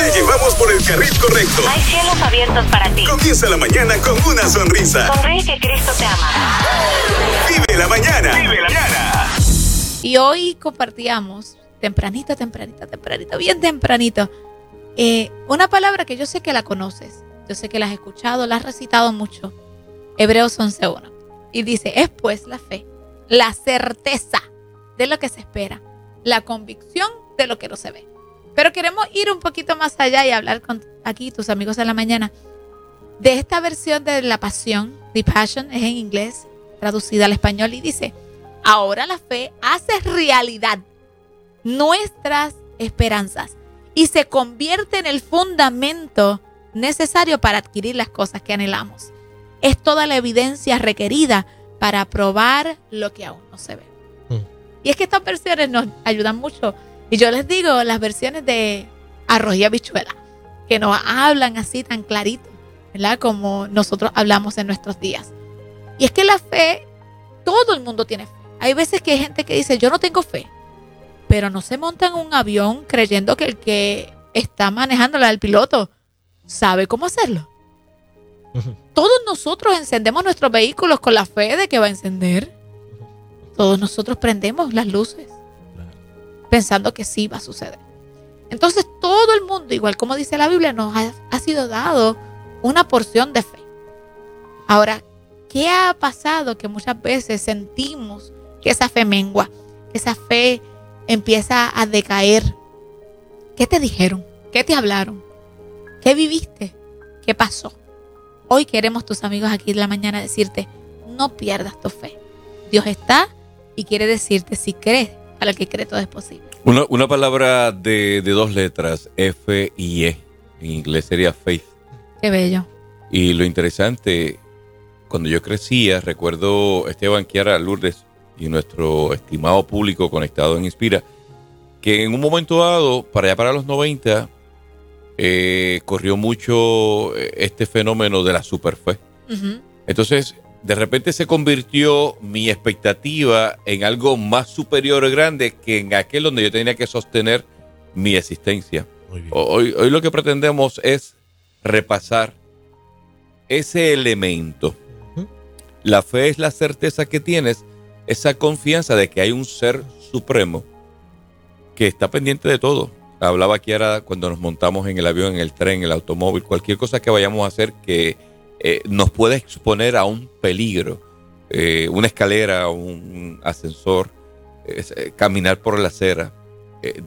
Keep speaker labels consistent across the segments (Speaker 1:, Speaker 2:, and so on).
Speaker 1: Te llevamos por el carril correcto.
Speaker 2: Hay cielos abiertos para ti.
Speaker 1: Comienza la mañana con una sonrisa.
Speaker 2: Sonríe que Cristo te ama.
Speaker 1: Vive la mañana. Vive la mañana.
Speaker 3: Y hoy compartíamos, tempranito, tempranito, tempranito, bien tempranito, eh, una palabra que yo sé que la conoces. Yo sé que la has escuchado, la has recitado mucho. Hebreos 11.1. Y dice, es pues la fe, la certeza de lo que se espera, la convicción de lo que no se ve. Pero queremos ir un poquito más allá y hablar con aquí tus amigos de la mañana de esta versión de la pasión, The Passion, es en inglés, traducida al español y dice, ahora la fe hace realidad nuestras esperanzas y se convierte en el fundamento necesario para adquirir las cosas que anhelamos. Es toda la evidencia requerida para probar lo que aún no se ve. Mm. Y es que estas versiones nos ayudan mucho. Y yo les digo, las versiones de arroz y habichuela, que nos hablan así tan clarito, ¿verdad? Como nosotros hablamos en nuestros días. Y es que la fe, todo el mundo tiene fe. Hay veces que hay gente que dice, yo no tengo fe, pero no se monta en un avión creyendo que el que está manejándola, el piloto, sabe cómo hacerlo. Todos nosotros encendemos nuestros vehículos con la fe de que va a encender. Todos nosotros prendemos las luces pensando que sí va a suceder. Entonces todo el mundo, igual como dice la Biblia, nos ha, sido dado una porción de fe. Ahora, ¿qué ha pasado que muchas veces sentimos que esa fe mengua, que esa fe empieza a decaer? ¿Qué te dijeron? ¿Qué te hablaron? ¿Qué viviste? ¿Qué pasó? Hoy queremos tus amigos aquí en la mañana decirte, no pierdas tu fe. Dios está y quiere decirte si crees, a lo que cree todo es posible.
Speaker 4: Una, una palabra de, de, dos letras, F y E. En inglés sería faith.
Speaker 3: Qué bello.
Speaker 4: Y lo interesante, cuando yo crecía, recuerdo Esteban Kiara Lourdes y nuestro estimado público conectado en Inspira, que en un momento dado, para allá para los 90, eh, corrió mucho eh, este fenómeno de la superfe. Entonces, de repente se convirtió mi expectativa en algo más superior grande que en aquel donde yo tenía que sostener mi existencia. Hoy, hoy lo que pretendemos es repasar ese elemento. La fe es la certeza que tienes, esa confianza de que hay un ser supremo que está pendiente de todo hablaba aquí ahora cuando nos montamos en el avión, en el tren, en el automóvil, cualquier cosa que vayamos a hacer que eh, nos pueda exponer a un peligro, eh, una escalera, un ascensor, eh, caminar por la acera.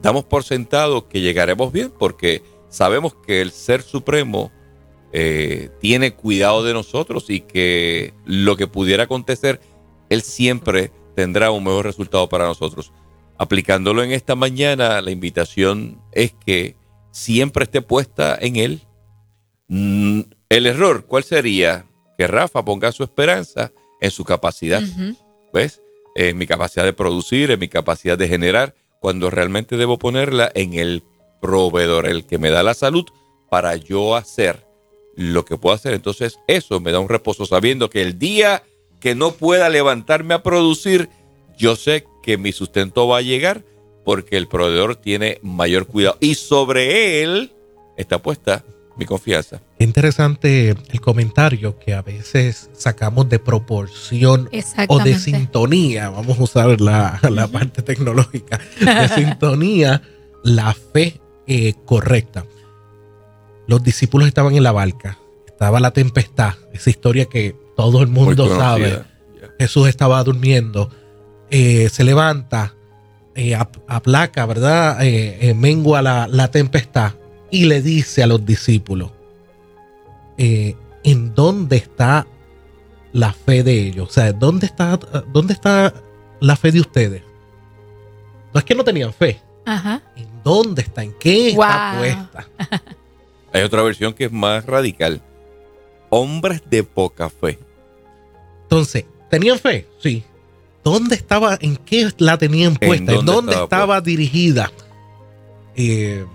Speaker 4: damos por sentado que llegaremos bien porque sabemos que el Ser Supremo tiene cuidado de nosotros y que lo que pudiera acontecer, Él siempre tendrá un mejor resultado para nosotros aplicándolo en esta mañana, la invitación es que siempre esté puesta en Él. El error, ¿cuál sería? Que Rafa ponga su esperanza en su capacidad. ¿Ves? En mi capacidad de producir, en mi capacidad de generar, cuando realmente debo ponerla en el proveedor, el que me da la salud para yo hacer lo que puedo hacer. Entonces eso me da un reposo sabiendo que el día que no pueda levantarme a producir, yo sé que mi sustento va a llegar porque el proveedor tiene mayor cuidado y sobre él está puesta mi confianza.
Speaker 5: Interesante el comentario que a veces sacamos de proporción o de sintonía, vamos a usar la, parte tecnológica, de sintonía, la fe eh, correcta. Los discípulos estaban en la barca, estaba la tempestad, esa historia que todo el mundo sabe. Jesús estaba durmiendo. Eh, se levanta, eh, aplaca, ¿verdad? Eh, mengua la, tempestad y le dice a los discípulos, ¿en dónde está la fe de ellos? O sea, ¿dónde está, dónde está la fe de ustedes? No es que no tenían fe. ¿En dónde está? ¿En qué está puesta?
Speaker 4: Hay otra versión que es más radical. Hombres de poca fe.
Speaker 5: Entonces, ¿tenían fe? Sí. ¿Dónde estaba? ¿En qué la tenían puesta? ¿En dónde, estaba, dirigida? Eh,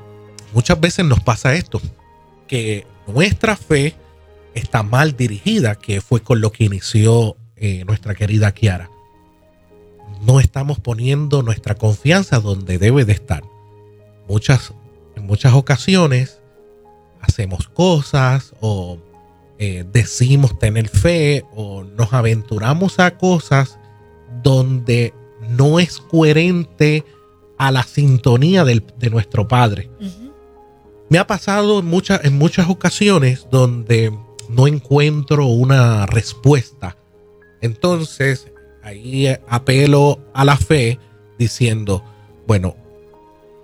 Speaker 5: muchas veces nos pasa esto, que nuestra fe está mal dirigida, que fue con lo que inició eh, nuestra querida Kiara. No estamos poniendo nuestra confianza donde debe de estar. Muchas, en muchas ocasiones hacemos cosas o eh, decimos tener fe o nos aventuramos a cosas donde no es coherente a la sintonía de nuestro Padre. Me ha pasado en muchas, en muchas ocasiones donde no encuentro una respuesta. Entonces, ahí apelo a la fe diciendo, bueno,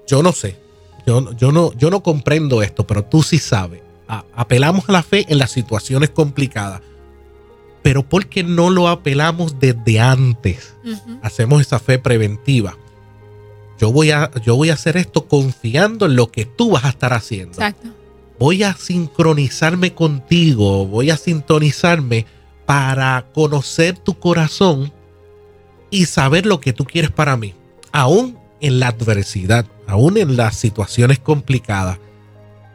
Speaker 5: yo no sé, yo, yo, no, yo no comprendo esto, pero tú sí sabes. apelamos a la fe en las situaciones complicadas. Pero ¿por qué no lo apelamos desde antes? Hacemos esa fe preventiva. Yo voy, a, yo voy a hacer esto confiando en lo que tú vas a estar haciendo. Exacto. Voy a sincronizarme contigo, voy a sintonizarme para conocer tu corazón y saber lo que tú quieres para mí. Aún en la adversidad, aún en las situaciones complicadas.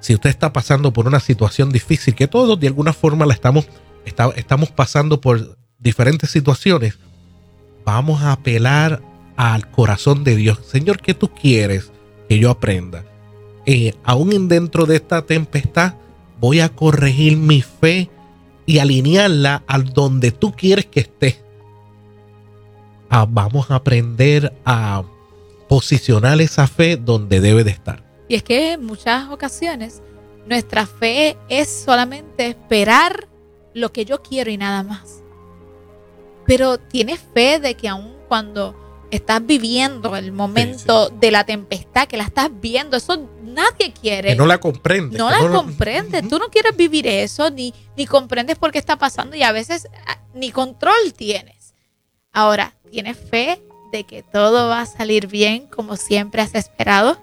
Speaker 5: Si usted está pasando por una situación difícil, que todos de alguna forma la estamos, estamos pasando por diferentes situaciones, vamos a apelar al corazón de Dios. Señor, ¿qué tú quieres que yo aprenda? Eh, aún dentro de esta tempestad, voy a corregir mi fe y alinearla al donde tú quieres que esté. Ah, vamos a aprender a posicionar esa fe donde debe de estar.
Speaker 3: Y es que en muchas ocasiones nuestra fe es solamente esperar lo que yo quiero y nada más. Pero tienes fe de que aun cuando estás viviendo el momento de la tempestad, que la estás viendo, eso nadie quiere.
Speaker 5: Que no la comprende.
Speaker 3: No la comprende. Tú no quieres vivir eso, ni, ni comprendes por qué está pasando y a veces ah, ni control tienes. Ahora, tienes fe de que todo va a salir bien como siempre has esperado.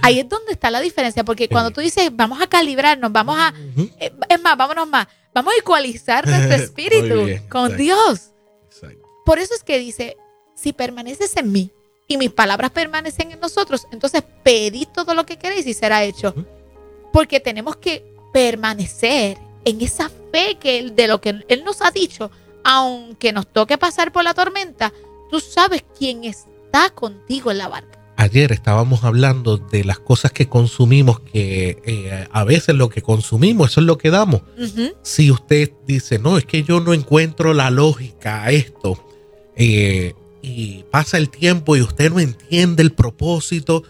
Speaker 3: Ahí es donde está la diferencia, porque cuando tú dices, vamos a calibrarnos, vamos a, eh, es más, vámonos más, vamos a ecualizar nuestro espíritu con Dios. Por eso es que dice, si permaneces en mí y mis palabras permanecen en nosotros, entonces pedid todo lo que queréis y será hecho. Porque tenemos que permanecer en esa fe que de lo que Él nos ha dicho, aunque nos toque pasar por la tormenta, tú sabes quién está contigo en la barca.
Speaker 5: Ayer estábamos hablando de las cosas que consumimos, que eh, a veces lo que consumimos, eso es lo que damos. Si usted dice, no, es que yo no encuentro la lógica a esto, eh, y pasa el tiempo y usted no entiende el propósito,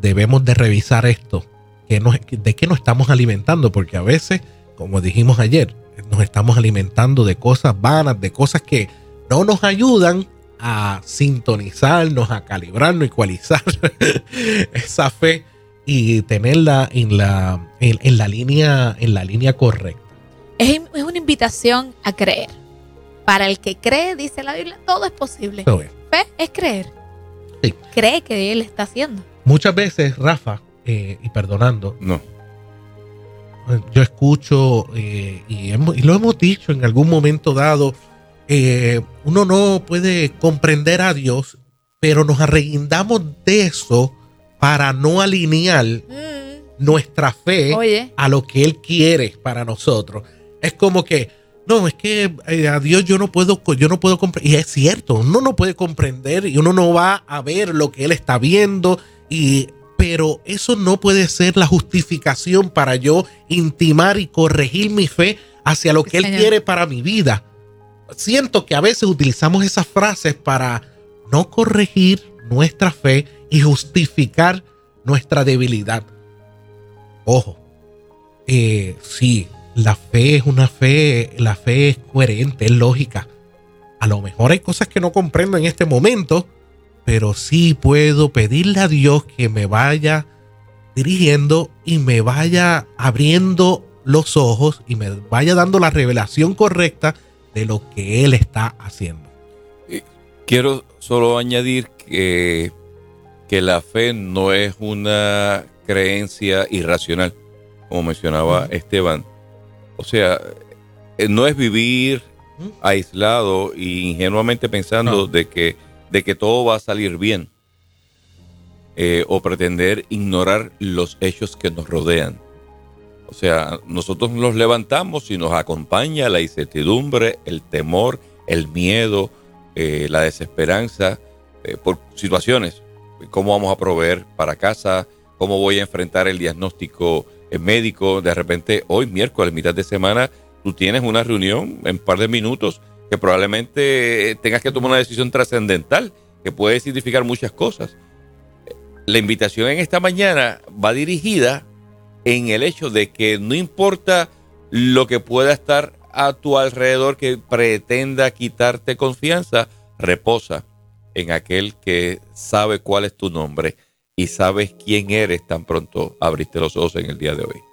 Speaker 5: debemos de revisar esto. ¿De qué nos estamos alimentando? Porque a veces, como dijimos ayer, nos estamos alimentando de cosas vanas, de cosas que no nos ayudan a sintonizarnos, a calibrarnos, ecualizar esa fe y tenerla en la, en, la, línea, en la línea correcta.
Speaker 3: Es, es, una invitación a creer. Para el que cree, dice la Biblia, todo es posible. Fe es creer. Sí. Cree que Él está haciendo.
Speaker 5: Muchas veces, Rafa, eh, y perdonando,
Speaker 4: no.
Speaker 5: Yo escucho eh, y, y lo hemos dicho en algún momento dado eh, uno no puede comprender a Dios, pero nos arreguindamos de eso para no alinear mm. nuestra fe a lo que Él quiere para nosotros. Es como que, no, es que eh, a Dios yo no puedo, yo no puedo comprender. Y es cierto, uno no puede comprender y uno no va a ver lo que Él está viendo. Y, pero eso no puede ser la justificación para yo intimar y corregir mi fe hacia lo que Él quiere para mi vida siento que a veces utilizamos esas frases para no corregir nuestra fe y justificar nuestra debilidad. Ojo, eh, sí, la fe es una fe, la fe es coherente, es lógica. A lo mejor hay cosas que no comprendo en este momento, pero sí puedo pedirle a Dios que me vaya dirigiendo y me vaya abriendo los ojos y me vaya dando la revelación correcta de lo que Él está haciendo.
Speaker 4: Quiero solo añadir que, que la fe no es una creencia irracional, como mencionaba Esteban. O sea, eh, no es vivir aislado e ingenuamente pensando de, que, de que todo va a salir bien. Eh, o pretender ignorar los hechos que nos rodean. O sea, nosotros nos levantamos y nos acompaña la incertidumbre, el temor, el miedo, eh, la desesperanza eh, por situaciones. ¿Cómo vamos a proveer para casa? cómo voy a enfrentar el diagnóstico médico. De repente, hoy miércoles, mitad de semana, tú tienes una reunión en un par de minutos que probablemente tengas que tomar una decisión trascendental que puede significar muchas cosas. La invitación en esta mañana va dirigida en el hecho de que no importa lo que pueda estar a tu alrededor que pretenda quitarte confianza, reposa en aquel que sabe cuál es tu nombre y sabes quién eres tan pronto abriste los ojos en el día de hoy.